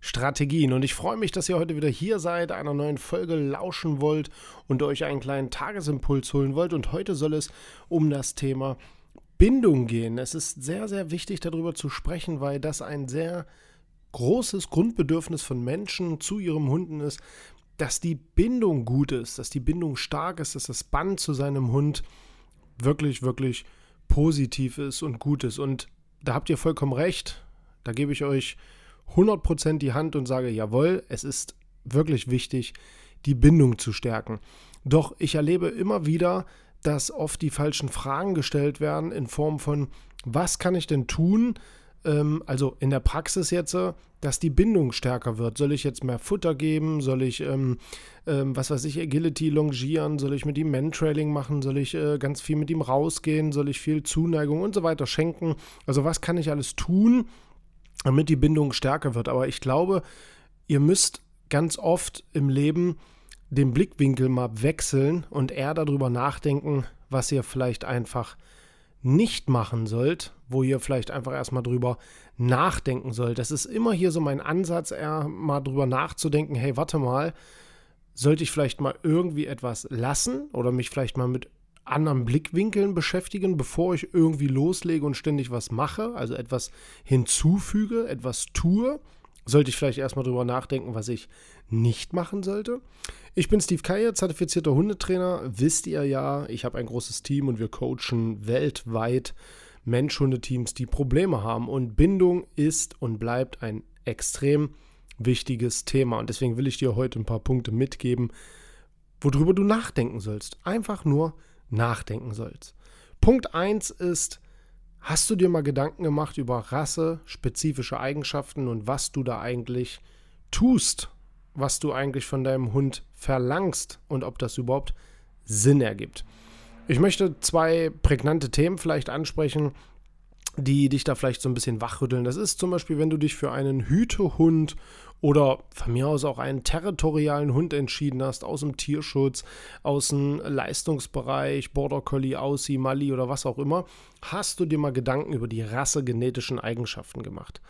Strategien. Und ich freue mich, dass ihr heute wieder hier seid, einer neuen Folge lauschen wollt und euch einen kleinen Tagesimpuls holen wollt. Und heute soll es um das Thema Bindung gehen. Es ist sehr, sehr wichtig, darüber zu sprechen, weil das ein sehr großes Grundbedürfnis von Menschen zu ihrem Hunden ist, dass die Bindung gut ist, dass die Bindung stark ist, dass das Band zu seinem Hund wirklich, wirklich positiv ist und gut ist. Und da habt ihr vollkommen recht. Da gebe ich euch 100% die Hand und sage, jawohl, es ist wirklich wichtig, die Bindung zu stärken. Doch ich erlebe immer wieder, dass oft die falschen Fragen gestellt werden in Form von, was kann ich denn tun? Ähm, also in der Praxis jetzt, dass die Bindung stärker wird. Soll ich jetzt mehr Futter geben? Soll ich, ähm, ähm, was weiß ich, Agility longieren? Soll ich mit ihm Mentrailing machen? Soll ich äh, ganz viel mit ihm rausgehen? Soll ich viel Zuneigung und so weiter schenken? Also was kann ich alles tun, damit die Bindung stärker wird. Aber ich glaube, ihr müsst ganz oft im Leben den Blickwinkel mal wechseln und eher darüber nachdenken, was ihr vielleicht einfach nicht machen sollt, wo ihr vielleicht einfach erstmal drüber nachdenken sollt. Das ist immer hier so mein Ansatz, eher mal drüber nachzudenken, hey, warte mal, sollte ich vielleicht mal irgendwie etwas lassen oder mich vielleicht mal mit anderen Blickwinkeln beschäftigen, bevor ich irgendwie loslege und ständig was mache, also etwas hinzufüge, etwas tue, sollte ich vielleicht erstmal drüber nachdenken, was ich nicht machen sollte. Ich bin Steve Keier, zertifizierter Hundetrainer. Wisst ihr ja, ich habe ein großes Team und wir coachen weltweit Mensch-Hundeteams, die Probleme haben. Und Bindung ist und bleibt ein extrem wichtiges Thema. Und deswegen will ich dir heute ein paar Punkte mitgeben, worüber du nachdenken sollst. Einfach nur nachdenken sollst. Punkt 1 ist, hast du dir mal Gedanken gemacht über Rasse, spezifische Eigenschaften und was du da eigentlich tust, was du eigentlich von deinem Hund verlangst und ob das überhaupt Sinn ergibt. Ich möchte zwei prägnante Themen vielleicht ansprechen, die dich da vielleicht so ein bisschen wachrütteln. Das ist zum Beispiel, wenn du dich für einen Hütehund oder von mir aus auch einen territorialen Hund entschieden hast, aus dem Tierschutz, aus dem Leistungsbereich, Border Collie, Aussie, Mali oder was auch immer, hast du dir mal Gedanken über die rassegenetischen Eigenschaften gemacht.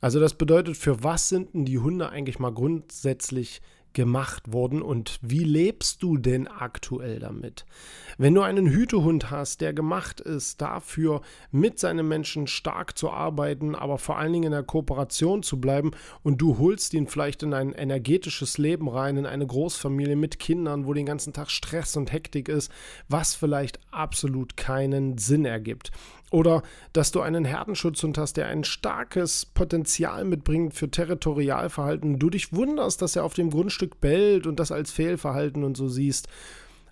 Also das bedeutet, für was sind denn die Hunde eigentlich mal grundsätzlich gemacht worden und wie lebst du denn aktuell damit? Wenn du einen Hütehund hast, der gemacht ist, dafür mit seinen Menschen stark zu arbeiten, aber vor allen Dingen in der Kooperation zu bleiben und du holst ihn vielleicht in ein energetisches Leben rein, in eine Großfamilie mit Kindern, wo den ganzen Tag Stress und Hektik ist, was vielleicht absolut keinen Sinn ergibt. Oder dass du einen Herdenschutzhund hast, der ein starkes Potenzial mitbringt für Territorialverhalten. Du dich wunderst, dass er auf dem Grundstück bellt und das als Fehlverhalten und so siehst.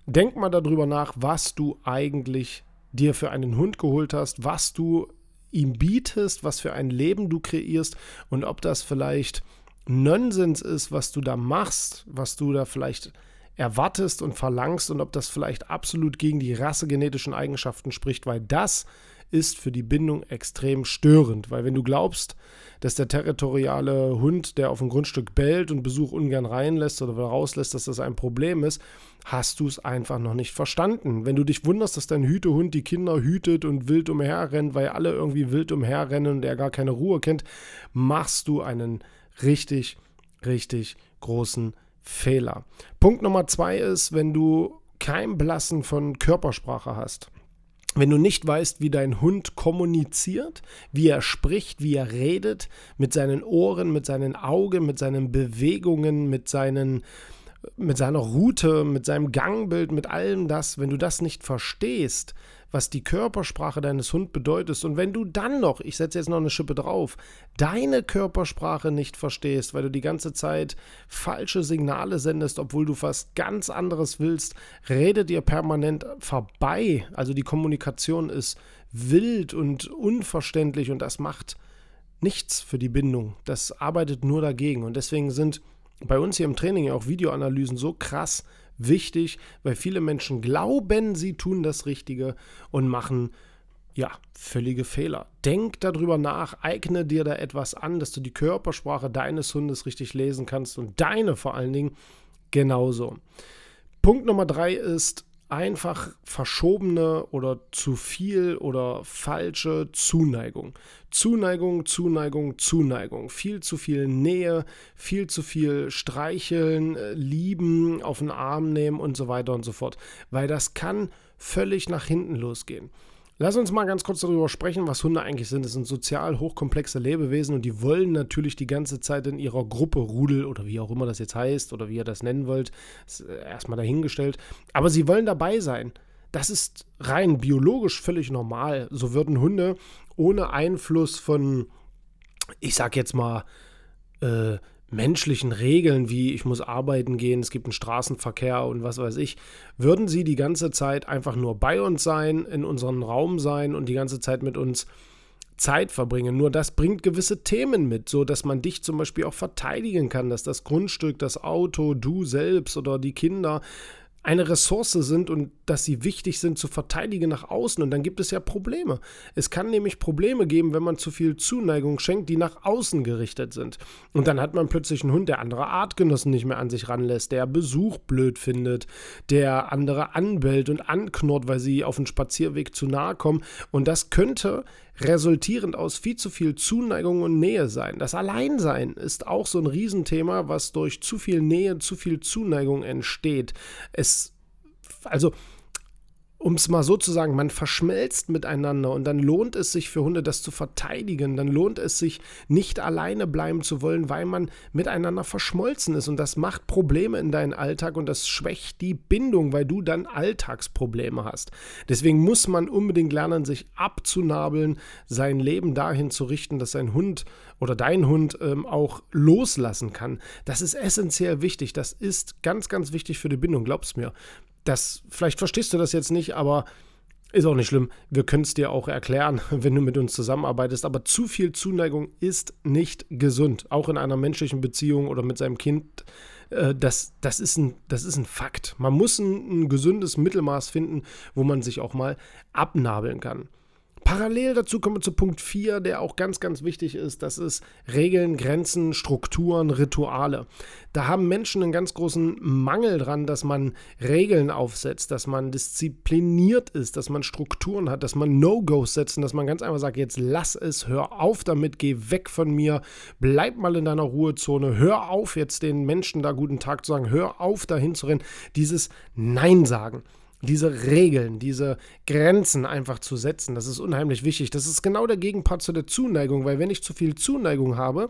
Denk mal darüber nach, was du eigentlich dir für einen Hund geholt hast, was du ihm bietest, was für ein Leben du kreierst und ob das vielleicht Nonsens ist, was du da machst, was du da vielleicht erwartest und verlangst und ob das vielleicht absolut gegen die rassegenetischen Eigenschaften spricht, weil das ist für die Bindung extrem störend, weil wenn du glaubst, dass der territoriale Hund, der auf ein Grundstück bellt und Besuch ungern reinlässt oder rauslässt, dass das ein Problem ist, hast du es einfach noch nicht verstanden. Wenn du dich wunderst, dass dein Hütehund die Kinder hütet und wild umherrennt, weil alle irgendwie wild umherrennen und er gar keine Ruhe kennt, machst du einen richtig, richtig großen Fehler. Punkt Nummer zwei ist, wenn du kein Blassen von Körpersprache hast wenn du nicht weißt, wie dein Hund kommuniziert, wie er spricht, wie er redet, mit seinen Ohren, mit seinen Augen, mit seinen Bewegungen, mit seinen mit seiner Route, mit seinem Gangbild, mit allem das, wenn du das nicht verstehst, was die Körpersprache deines Hundes bedeutet. Und wenn du dann noch, ich setze jetzt noch eine Schippe drauf, deine Körpersprache nicht verstehst, weil du die ganze Zeit falsche Signale sendest, obwohl du was ganz anderes willst, redet ihr permanent vorbei. Also die Kommunikation ist wild und unverständlich und das macht nichts für die Bindung. Das arbeitet nur dagegen. Und deswegen sind bei uns hier im Training auch Videoanalysen so krass wichtig, weil viele Menschen glauben, sie tun das Richtige und machen ja, völlige Fehler. Denk darüber nach, eigne dir da etwas an, dass du die Körpersprache deines Hundes richtig lesen kannst und deine vor allen Dingen genauso. Punkt Nummer drei ist, einfach verschobene oder zu viel oder falsche Zuneigung. Zuneigung, Zuneigung, Zuneigung. Viel zu viel Nähe, viel zu viel streicheln, äh, lieben, auf den Arm nehmen und so weiter und so fort. Weil das kann völlig nach hinten losgehen. Lass uns mal ganz kurz darüber sprechen, was Hunde eigentlich sind. Es sind sozial hochkomplexe Lebewesen und die wollen natürlich die ganze Zeit in ihrer Gruppe Rudel oder wie auch immer das jetzt heißt oder wie ihr das nennen wollt, ist äh, erstmal dahingestellt. Aber sie wollen dabei sein. Das ist rein biologisch völlig normal. So würden Hunde ohne Einfluss von, ich sag jetzt mal, äh, menschlichen Regeln wie ich muss arbeiten gehen, es gibt einen Straßenverkehr und was weiß ich, würden sie die ganze Zeit einfach nur bei uns sein, in unserem Raum sein und die ganze Zeit mit uns Zeit verbringen. Nur das bringt gewisse Themen mit, so dass man dich zum Beispiel auch verteidigen kann, dass das Grundstück, das Auto, du selbst oder die Kinder eine Ressource sind und dass sie wichtig sind zu verteidigen nach außen. Und dann gibt es ja Probleme. Es kann nämlich Probleme geben, wenn man zu viel Zuneigung schenkt, die nach außen gerichtet sind. Und dann hat man plötzlich einen Hund, der andere Artgenossen nicht mehr an sich ranlässt, der Besuch blöd findet, der andere anbellt und anknurrt, weil sie auf den Spazierweg zu nahe kommen. Und das könnte resultierend aus viel zu viel Zuneigung und Nähe sein. Das Alleinsein ist auch so ein Riesenthema, was durch zu viel Nähe, zu viel Zuneigung entsteht. Es, also um es mal so zu sagen, man verschmelzt miteinander und dann lohnt es sich für Hunde, das zu verteidigen. Dann lohnt es sich, nicht alleine bleiben zu wollen, weil man miteinander verschmolzen ist. Und das macht Probleme in deinen Alltag und das schwächt die Bindung, weil du dann Alltagsprobleme hast. Deswegen muss man unbedingt lernen, sich abzunabeln, sein Leben dahin zu richten, dass sein Hund oder dein Hund ähm, auch loslassen kann. Das ist essentiell wichtig. Das ist ganz, ganz wichtig für die Bindung, glaub's mir das, vielleicht verstehst du das jetzt nicht, aber ist auch nicht schlimm. Wir können es dir auch erklären, wenn du mit uns zusammenarbeitest. Aber zu viel Zuneigung ist nicht gesund. Auch in einer menschlichen Beziehung oder mit seinem Kind. Äh, das, das, ist ein, das ist ein Fakt. Man muss ein, ein gesundes Mittelmaß finden, wo man sich auch mal abnabeln kann. Parallel dazu kommen wir zu Punkt 4, der auch ganz, ganz wichtig ist. Das ist Regeln, Grenzen, Strukturen, Rituale. Da haben Menschen einen ganz großen Mangel dran, dass man Regeln aufsetzt, dass man diszipliniert ist, dass man Strukturen hat, dass man No-Gos setzt und dass man ganz einfach sagt, jetzt lass es, hör auf damit, geh weg von mir, bleib mal in deiner Ruhezone, hör auf jetzt den Menschen da guten Tag zu sagen, hör auf dahin zu rennen. Dieses Nein sagen diese Regeln, diese Grenzen einfach zu setzen. Das ist unheimlich wichtig. Das ist genau der Gegenpart zu der Zuneigung, weil wenn ich zu viel Zuneigung habe,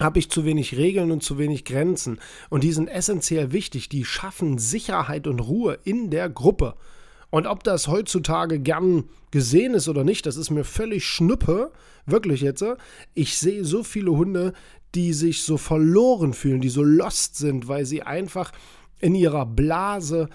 habe ich zu wenig Regeln und zu wenig Grenzen. Und die sind essentiell wichtig. Die schaffen Sicherheit und Ruhe in der Gruppe. Und ob das heutzutage gern gesehen ist oder nicht, das ist mir völlig schnuppe. Wirklich jetzt. Ich sehe so viele Hunde, die sich so verloren fühlen, die so lost sind, weil sie einfach in ihrer Blase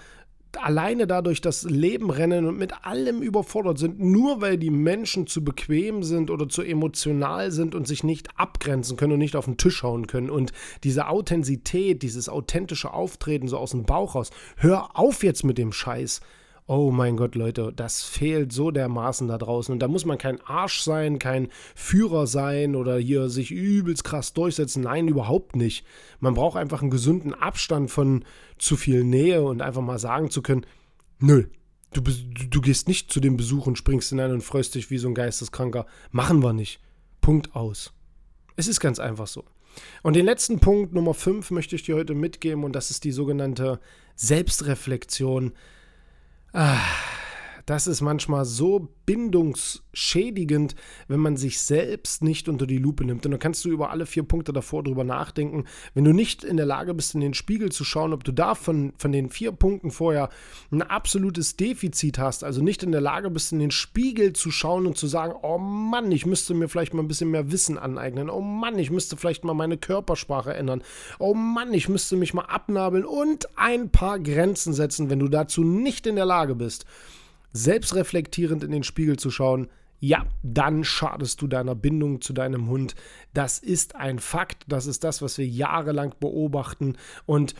alleine dadurch das Leben rennen und mit allem überfordert sind, nur weil die Menschen zu bequem sind oder zu emotional sind und sich nicht abgrenzen können und nicht auf den Tisch hauen können. Und diese Authentizität, dieses authentische Auftreten so aus dem Bauch raus, hör auf jetzt mit dem Scheiß. Oh mein Gott, Leute, das fehlt so dermaßen da draußen. Und da muss man kein Arsch sein, kein Führer sein oder hier sich übelst krass durchsetzen. Nein, überhaupt nicht. Man braucht einfach einen gesunden Abstand von zu viel Nähe und einfach mal sagen zu können, nö, du, du, gehst nicht zu dem Besuch und springst hinein und freust dich wie so ein Geisteskranker. Machen wir nicht. Punkt aus. Es ist ganz einfach so. Und den letzten Punkt, Nummer 5, möchte ich dir heute mitgeben und das ist die sogenannte Selbstreflexion. 唉。Das ist manchmal so bindungsschädigend, wenn man sich selbst nicht unter die Lupe nimmt. Und dann kannst du über alle vier Punkte davor drüber nachdenken. Wenn du nicht in der Lage bist, in den Spiegel zu schauen, ob du da von, von den vier Punkten vorher ein absolutes Defizit hast, also nicht in der Lage bist, in den Spiegel zu schauen und zu sagen, oh Mann, ich müsste mir vielleicht mal ein bisschen mehr Wissen aneignen. Oh Mann, ich müsste vielleicht mal meine Körpersprache ändern. Oh Mann, ich müsste mich mal abnabeln und ein paar Grenzen setzen, wenn du dazu nicht in der Lage bist selbstreflektierend in den Spiegel zu schauen, ja, dann schadest du deiner Bindung zu deinem Hund. Das ist ein Fakt, das ist das, was wir jahrelang beobachten und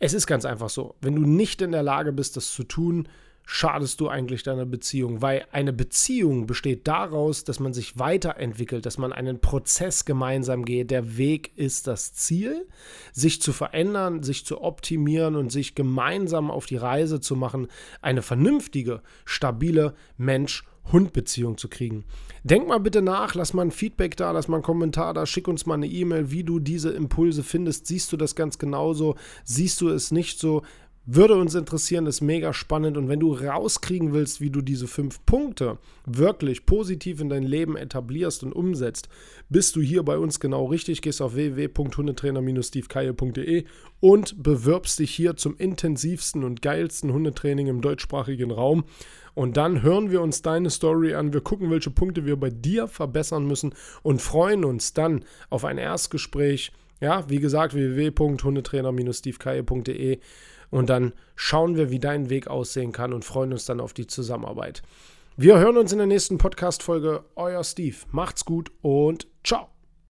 es ist ganz einfach so, wenn du nicht in der Lage bist, das zu tun, schadest du eigentlich deiner Beziehung, weil eine Beziehung besteht daraus, dass man sich weiterentwickelt, dass man einen Prozess gemeinsam geht. Der Weg ist das Ziel, sich zu verändern, sich zu optimieren und sich gemeinsam auf die Reise zu machen, eine vernünftige, stabile Mensch- Hund-Beziehung zu kriegen. Denk mal bitte nach, lass mal ein Feedback da, lass mal einen Kommentar da, schick uns mal eine E-Mail, wie du diese Impulse findest. Siehst du das ganz genauso? Siehst du es nicht so? Würde uns interessieren, ist mega spannend. Und wenn du rauskriegen willst, wie du diese fünf Punkte wirklich positiv in dein Leben etablierst und umsetzt, bist du hier bei uns genau richtig. Gehst auf www.hundetrainer-stevekeil.de und bewirbst dich hier zum intensivsten und geilsten Hundetraining im deutschsprachigen Raum. Und dann hören wir uns deine Story an. Wir gucken, welche Punkte wir bei dir verbessern müssen und freuen uns dann auf ein Erstgespräch. Ja, wie gesagt, www.hundetrainer-stevekeil.de und dann schauen wir, wie dein Weg aussehen kann und freuen uns dann auf die Zusammenarbeit. Wir hören uns in der nächsten Podcast-Folge. Euer Steve. Macht's gut und ciao.